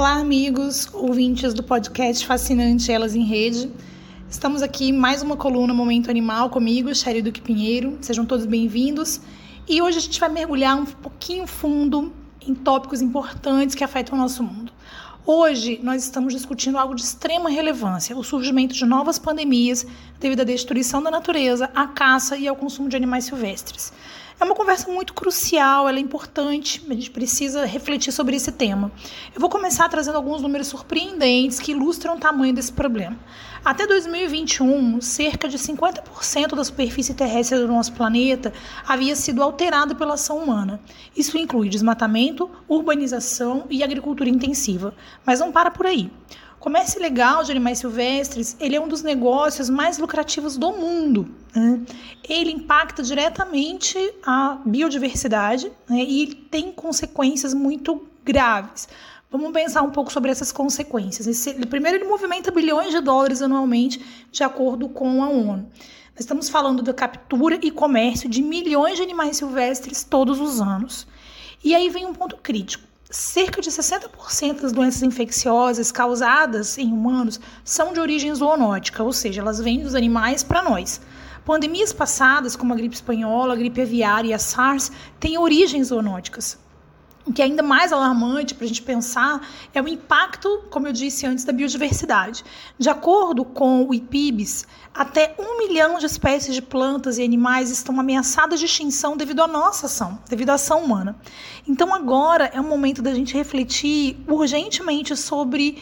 Olá, amigos, ouvintes do podcast Fascinante Elas em Rede. Estamos aqui mais uma coluna Momento Animal comigo, Sherry Duque Pinheiro. Sejam todos bem-vindos. E hoje a gente vai mergulhar um pouquinho fundo em tópicos importantes que afetam o nosso mundo. Hoje nós estamos discutindo algo de extrema relevância: o surgimento de novas pandemias devido à destruição da natureza, à caça e ao consumo de animais silvestres. É uma conversa muito crucial, ela é importante, a gente precisa refletir sobre esse tema. Eu vou começar trazendo alguns números surpreendentes que ilustram o tamanho desse problema. Até 2021, cerca de 50% da superfície terrestre do nosso planeta havia sido alterada pela ação humana. Isso inclui desmatamento, urbanização e agricultura intensiva. Mas não para por aí. Comércio ilegal de animais silvestres ele é um dos negócios mais lucrativos do mundo. Né? Ele impacta diretamente a biodiversidade né? e tem consequências muito graves. Vamos pensar um pouco sobre essas consequências. Esse, primeiro, ele movimenta bilhões de dólares anualmente, de acordo com a ONU. Nós estamos falando da captura e comércio de milhões de animais silvestres todos os anos. E aí vem um ponto crítico. Cerca de 60% das doenças infecciosas causadas em humanos são de origem zoonótica, ou seja, elas vêm dos animais para nós. Pandemias passadas, como a gripe espanhola, a gripe aviária e a SARS, têm origens zoonóticas. O que é ainda mais alarmante para a gente pensar é o impacto, como eu disse antes, da biodiversidade. De acordo com o IPIBS, até um milhão de espécies de plantas e animais estão ameaçadas de extinção devido à nossa ação, devido à ação humana. Então agora é o momento da gente refletir urgentemente sobre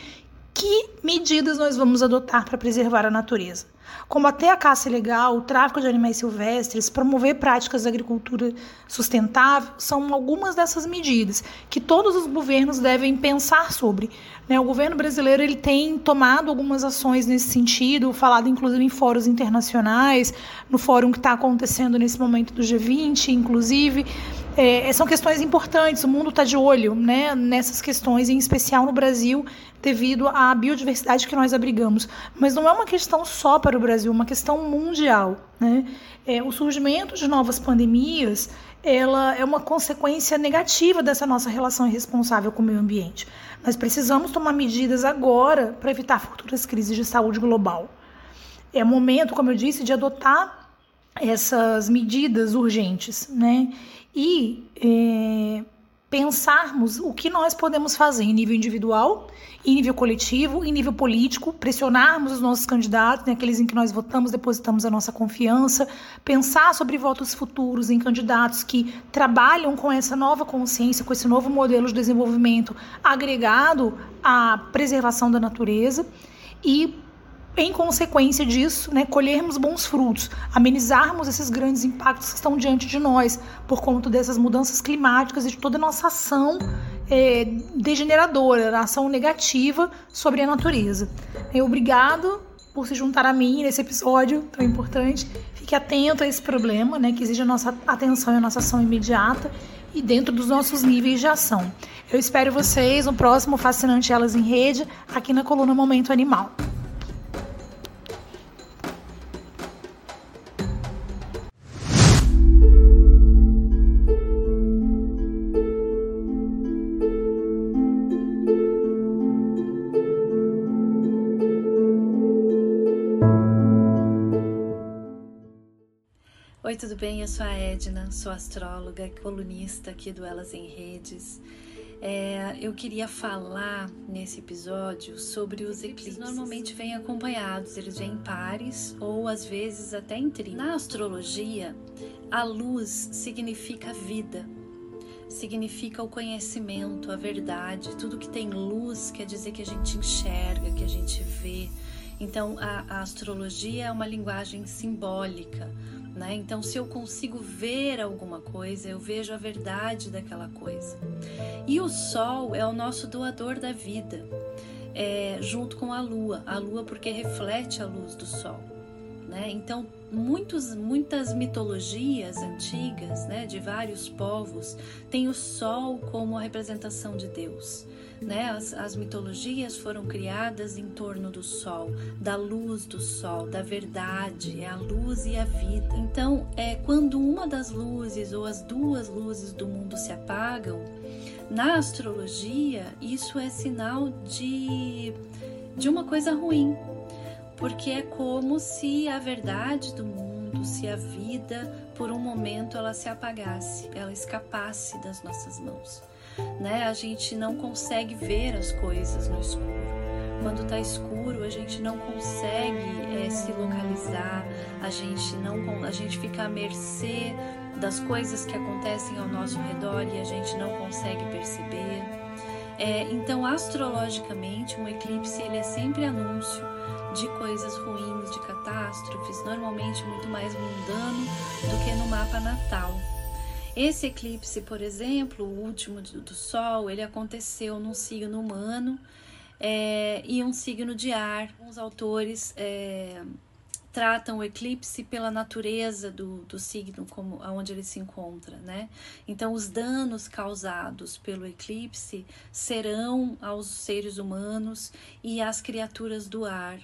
que medidas nós vamos adotar para preservar a natureza combater a caça ilegal, o tráfico de animais silvestres, promover práticas de agricultura sustentável, são algumas dessas medidas que todos os governos devem pensar sobre. Né? O governo brasileiro ele tem tomado algumas ações nesse sentido, falado inclusive em fóruns internacionais, no fórum que está acontecendo nesse momento do G20, inclusive. É, são questões importantes, o mundo está de olho né, nessas questões, em especial no Brasil, devido à biodiversidade que nós abrigamos. Mas não é uma questão só para o Brasil, é uma questão mundial. Né? É, o surgimento de novas pandemias ela é uma consequência negativa dessa nossa relação irresponsável com o meio ambiente. Nós precisamos tomar medidas agora para evitar futuras crises de saúde global. É momento, como eu disse, de adotar essas medidas urgentes, né? E é, pensarmos o que nós podemos fazer em nível individual, em nível coletivo, em nível político, pressionarmos os nossos candidatos, né, aqueles em que nós votamos, depositamos a nossa confiança, pensar sobre votos futuros em candidatos que trabalham com essa nova consciência, com esse novo modelo de desenvolvimento agregado à preservação da natureza e em consequência disso, né, colhermos bons frutos, amenizarmos esses grandes impactos que estão diante de nós por conta dessas mudanças climáticas e de toda a nossa ação é, degeneradora, ação negativa sobre a natureza. Obrigado por se juntar a mim nesse episódio tão importante. Fique atento a esse problema, né, que exige a nossa atenção e a nossa ação imediata e dentro dos nossos níveis de ação. Eu espero vocês no próximo Fascinante Elas em Rede, aqui na coluna Momento Animal.
Oi, tudo bem? Eu sou a Edna, sou astróloga e colunista aqui do Elas em Redes. É, eu queria falar nesse episódio sobre os eclipses. Normalmente vêm acompanhados, eles vêm em pares ou às vezes até em trio. Na astrologia, a luz significa vida, significa o conhecimento, a verdade. Tudo que tem luz quer dizer que a gente enxerga, que a gente vê. Então, a, a astrologia é uma linguagem simbólica né? Então, se eu consigo ver alguma coisa, eu vejo a verdade daquela coisa. E o Sol é o nosso doador da vida, é, junto com a Lua. A Lua, porque reflete a luz do Sol. Né? Então, muitos, muitas mitologias antigas, né, de vários povos, têm o Sol como a representação de Deus. Né? As, as mitologias foram criadas em torno do sol, da luz do sol, da verdade, é a luz e a vida. Então, é quando uma das luzes ou as duas luzes do mundo se apagam, Na astrologia, isso é sinal de, de uma coisa ruim, porque é como se a verdade do mundo, se a vida, por um momento, ela se apagasse, ela escapasse das nossas mãos. Né? A gente não consegue ver as coisas no escuro. Quando está escuro, a gente não consegue é, se localizar, a gente não, a gente fica à mercê das coisas que acontecem ao nosso redor e a gente não consegue perceber. É, então, astrologicamente, um eclipse ele é sempre anúncio de coisas ruins, de catástrofes, normalmente muito mais mundano do que no mapa natal. Esse eclipse, por exemplo, o último do Sol, ele aconteceu num signo humano é, e um signo de ar. Os autores é, tratam o eclipse pela natureza do, do signo, como aonde ele se encontra, né? Então, os danos causados pelo eclipse serão aos seres humanos e às criaturas do ar.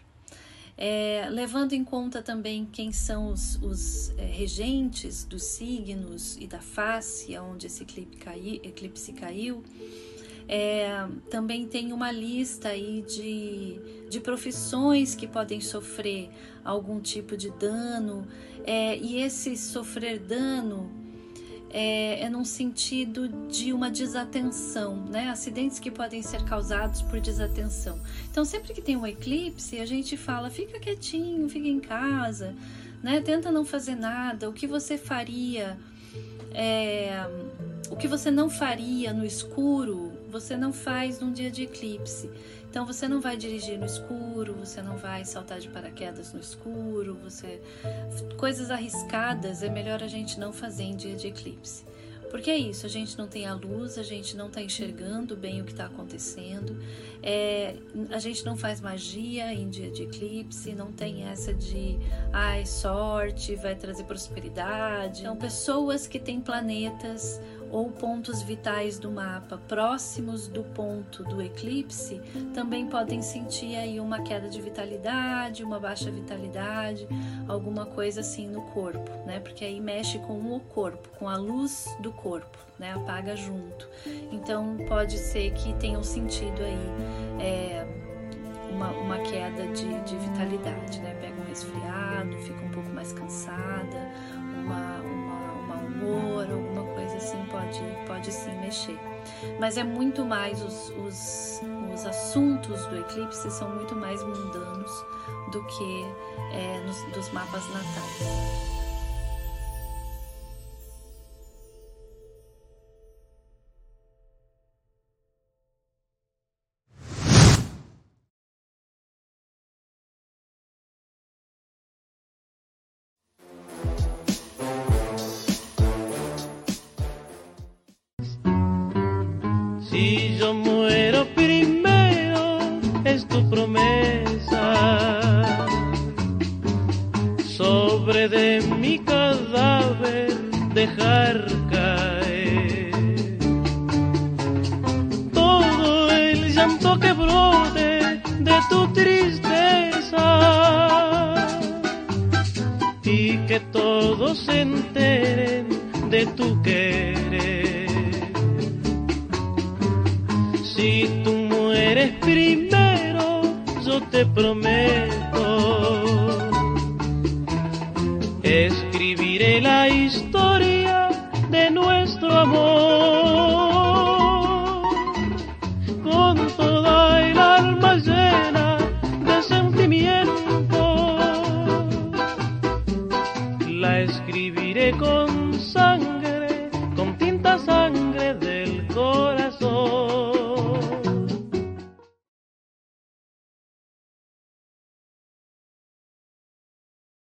É, levando em conta também quem são os, os é, regentes dos signos e da face onde esse eclipse, cai, eclipse caiu, é, também tem uma lista aí de, de profissões que podem sofrer algum tipo de dano, é, e esse sofrer dano é, é num sentido de uma desatenção, né? Acidentes que podem ser causados por desatenção. Então, sempre que tem um eclipse, a gente fala: fica quietinho, fica em casa, né? Tenta não fazer nada. O que você faria? É, o que você não faria no escuro, você não faz num dia de eclipse. Então você não vai dirigir no escuro, você não vai saltar de paraquedas no escuro, você coisas arriscadas é melhor a gente não fazer em dia de eclipse. Porque é isso, a gente não tem a luz, a gente não está enxergando bem o que está acontecendo, é, a gente não faz magia em dia de eclipse, não tem essa de ai, sorte, vai trazer prosperidade. Então, pessoas que têm planetas ou pontos vitais do mapa próximos do ponto do eclipse também podem sentir aí uma queda de vitalidade, uma baixa vitalidade, alguma coisa assim no corpo, né? Porque aí mexe com o corpo, com a luz do corpo, né? Apaga junto. Então pode ser que tenham sentido aí é, uma, uma, queda de, de vitalidade, né? Pega um resfriado, fica um pouco mais cansada, uma, uma, alguma coisa assim pode, pode sim mexer. Mas é muito mais, os, os, os assuntos do eclipse são muito mais mundanos do que é, nos, dos mapas natais.